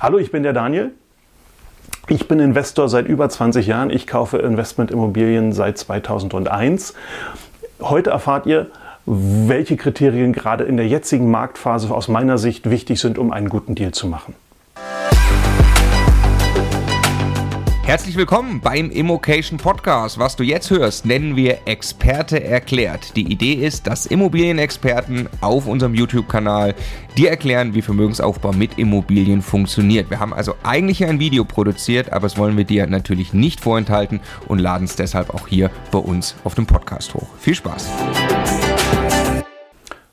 Hallo, ich bin der Daniel. Ich bin Investor seit über 20 Jahren. Ich kaufe Investmentimmobilien seit 2001. Heute erfahrt ihr, welche Kriterien gerade in der jetzigen Marktphase aus meiner Sicht wichtig sind, um einen guten Deal zu machen. Herzlich willkommen beim Immocation Podcast. Was du jetzt hörst, nennen wir Experte erklärt. Die Idee ist, dass Immobilienexperten auf unserem YouTube-Kanal dir erklären, wie Vermögensaufbau mit Immobilien funktioniert. Wir haben also eigentlich ein Video produziert, aber das wollen wir dir natürlich nicht vorenthalten und laden es deshalb auch hier bei uns auf dem Podcast hoch. Viel Spaß!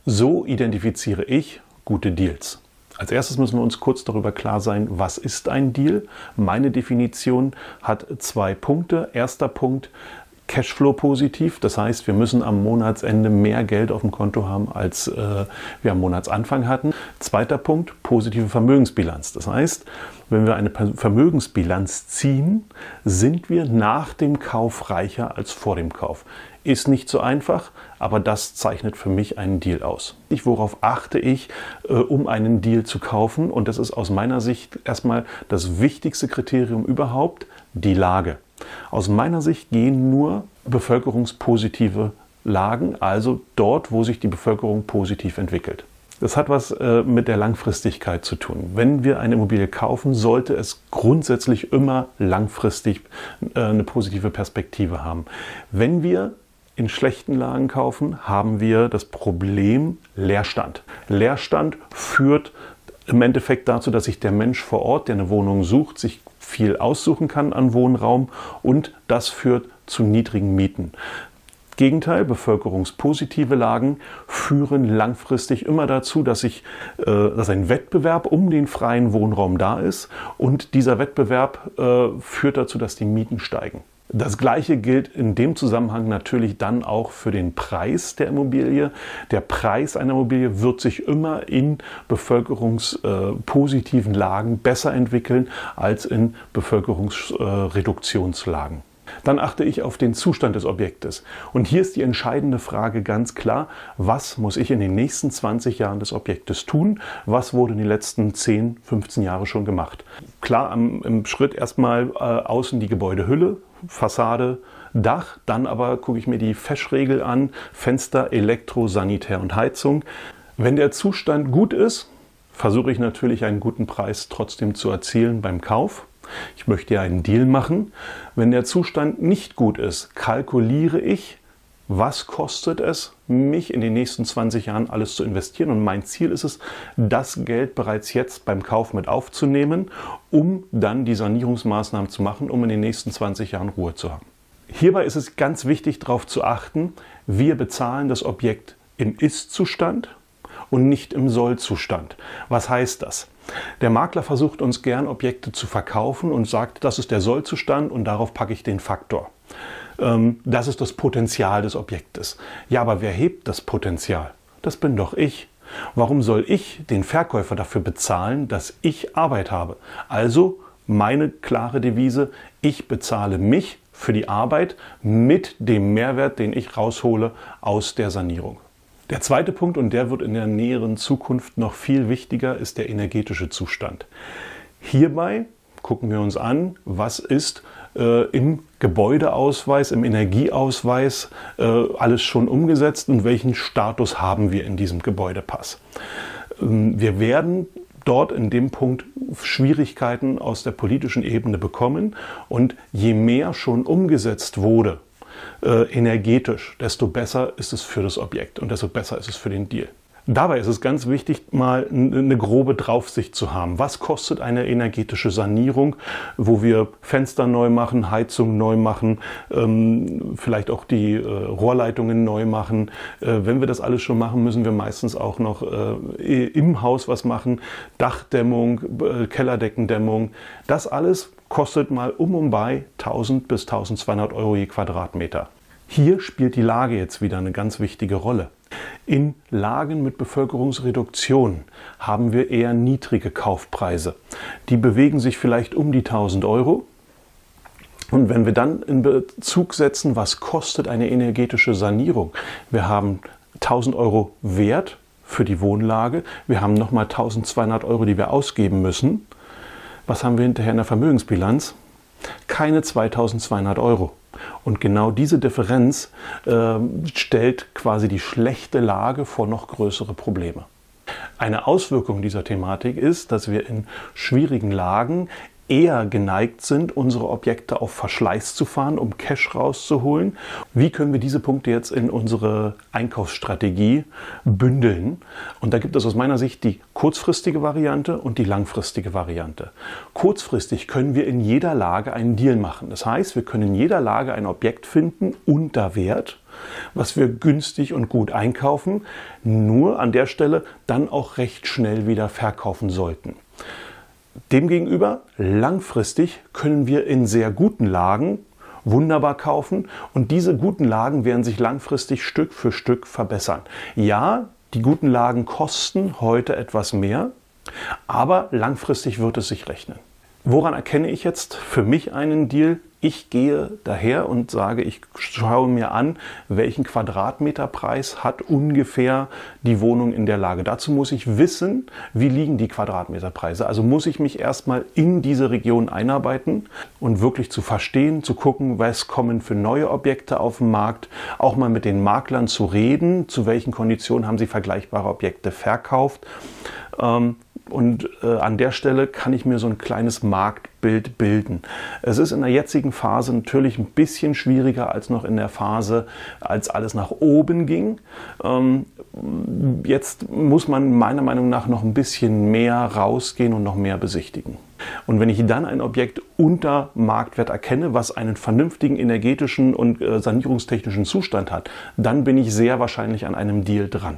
So identifiziere ich gute Deals. Als erstes müssen wir uns kurz darüber klar sein, was ist ein Deal. Meine Definition hat zwei Punkte. Erster Punkt, Cashflow positiv. Das heißt, wir müssen am Monatsende mehr Geld auf dem Konto haben, als äh, wir am Monatsanfang hatten. Zweiter Punkt, positive Vermögensbilanz. Das heißt, wenn wir eine Vermögensbilanz ziehen, sind wir nach dem Kauf reicher als vor dem Kauf. Ist nicht so einfach, aber das zeichnet für mich einen Deal aus. Ich, worauf achte ich, äh, um einen Deal zu kaufen? Und das ist aus meiner Sicht erstmal das wichtigste Kriterium überhaupt, die Lage. Aus meiner Sicht gehen nur bevölkerungspositive Lagen, also dort, wo sich die Bevölkerung positiv entwickelt. Das hat was äh, mit der Langfristigkeit zu tun. Wenn wir eine Immobilie kaufen, sollte es grundsätzlich immer langfristig äh, eine positive Perspektive haben. Wenn wir in schlechten Lagen kaufen, haben wir das Problem Leerstand. Leerstand führt im Endeffekt dazu, dass sich der Mensch vor Ort, der eine Wohnung sucht, sich viel aussuchen kann an Wohnraum und das führt zu niedrigen Mieten. Gegenteil, bevölkerungspositive Lagen führen langfristig immer dazu, dass, ich, äh, dass ein Wettbewerb um den freien Wohnraum da ist und dieser Wettbewerb äh, führt dazu, dass die Mieten steigen. Das Gleiche gilt in dem Zusammenhang natürlich dann auch für den Preis der Immobilie. Der Preis einer Immobilie wird sich immer in bevölkerungspositiven Lagen besser entwickeln als in Bevölkerungsreduktionslagen. Dann achte ich auf den Zustand des Objektes. Und hier ist die entscheidende Frage ganz klar, was muss ich in den nächsten 20 Jahren des Objektes tun? Was wurde in den letzten 10, 15 Jahren schon gemacht? Klar, im Schritt erstmal äh, außen die Gebäudehülle, Fassade, Dach, dann aber gucke ich mir die Feschregel an, Fenster, Elektro, Sanitär und Heizung. Wenn der Zustand gut ist, versuche ich natürlich einen guten Preis trotzdem zu erzielen beim Kauf. Ich möchte ja einen Deal machen. Wenn der Zustand nicht gut ist, kalkuliere ich, was kostet es, mich in den nächsten 20 Jahren alles zu investieren. Und mein Ziel ist es, das Geld bereits jetzt beim Kauf mit aufzunehmen, um dann die Sanierungsmaßnahmen zu machen, um in den nächsten 20 Jahren Ruhe zu haben. Hierbei ist es ganz wichtig darauf zu achten, wir bezahlen das Objekt im Ist-Zustand und nicht im Soll-Zustand. Was heißt das? Der Makler versucht uns gern Objekte zu verkaufen und sagt, das ist der Sollzustand und darauf packe ich den Faktor. Ähm, das ist das Potenzial des Objektes. Ja, aber wer hebt das Potenzial? Das bin doch ich. Warum soll ich den Verkäufer dafür bezahlen, dass ich Arbeit habe? Also meine klare Devise, ich bezahle mich für die Arbeit mit dem Mehrwert, den ich raushole aus der Sanierung. Der zweite Punkt, und der wird in der näheren Zukunft noch viel wichtiger, ist der energetische Zustand. Hierbei gucken wir uns an, was ist im Gebäudeausweis, im Energieausweis äh, alles schon umgesetzt und welchen Status haben wir in diesem Gebäudepass. Ähm, wir werden dort in dem Punkt Schwierigkeiten aus der politischen Ebene bekommen und je mehr schon umgesetzt wurde, äh, energetisch, desto besser ist es für das Objekt und desto besser ist es für den Deal. Dabei ist es ganz wichtig, mal eine grobe Draufsicht zu haben. Was kostet eine energetische Sanierung, wo wir Fenster neu machen, Heizung neu machen, ähm, vielleicht auch die äh, Rohrleitungen neu machen. Äh, wenn wir das alles schon machen, müssen wir meistens auch noch äh, im Haus was machen. Dachdämmung, Kellerdeckendämmung. Das alles kostet mal um und bei 1000 bis 1200 Euro je Quadratmeter. Hier spielt die Lage jetzt wieder eine ganz wichtige Rolle. In Lagen mit Bevölkerungsreduktion haben wir eher niedrige Kaufpreise. Die bewegen sich vielleicht um die 1000 Euro. Und wenn wir dann in Bezug setzen, was kostet eine energetische Sanierung? Wir haben 1000 Euro Wert für die Wohnlage. Wir haben nochmal 1200 Euro, die wir ausgeben müssen. Was haben wir hinterher in der Vermögensbilanz? Keine 2200 Euro. Und genau diese Differenz äh, stellt quasi die schlechte Lage vor noch größere Probleme. Eine Auswirkung dieser Thematik ist, dass wir in schwierigen Lagen eher geneigt sind, unsere Objekte auf Verschleiß zu fahren, um Cash rauszuholen. Wie können wir diese Punkte jetzt in unsere Einkaufsstrategie bündeln? Und da gibt es aus meiner Sicht die kurzfristige Variante und die langfristige Variante. Kurzfristig können wir in jeder Lage einen Deal machen. Das heißt, wir können in jeder Lage ein Objekt finden unter Wert was wir günstig und gut einkaufen, nur an der Stelle dann auch recht schnell wieder verkaufen sollten. Demgegenüber, langfristig können wir in sehr guten Lagen wunderbar kaufen und diese guten Lagen werden sich langfristig Stück für Stück verbessern. Ja, die guten Lagen kosten heute etwas mehr, aber langfristig wird es sich rechnen. Woran erkenne ich jetzt für mich einen Deal? Ich gehe daher und sage, ich schaue mir an, welchen Quadratmeterpreis hat ungefähr die Wohnung in der Lage. Dazu muss ich wissen, wie liegen die Quadratmeterpreise. Also muss ich mich erstmal in diese Region einarbeiten und wirklich zu verstehen, zu gucken, was kommen für neue Objekte auf den Markt, auch mal mit den Maklern zu reden, zu welchen Konditionen haben sie vergleichbare Objekte verkauft. Ähm, und äh, an der Stelle kann ich mir so ein kleines Marktbild bilden. Es ist in der jetzigen Phase natürlich ein bisschen schwieriger als noch in der Phase, als alles nach oben ging. Ähm, jetzt muss man meiner Meinung nach noch ein bisschen mehr rausgehen und noch mehr besichtigen. Und wenn ich dann ein Objekt unter Marktwert erkenne, was einen vernünftigen energetischen und äh, sanierungstechnischen Zustand hat, dann bin ich sehr wahrscheinlich an einem Deal dran.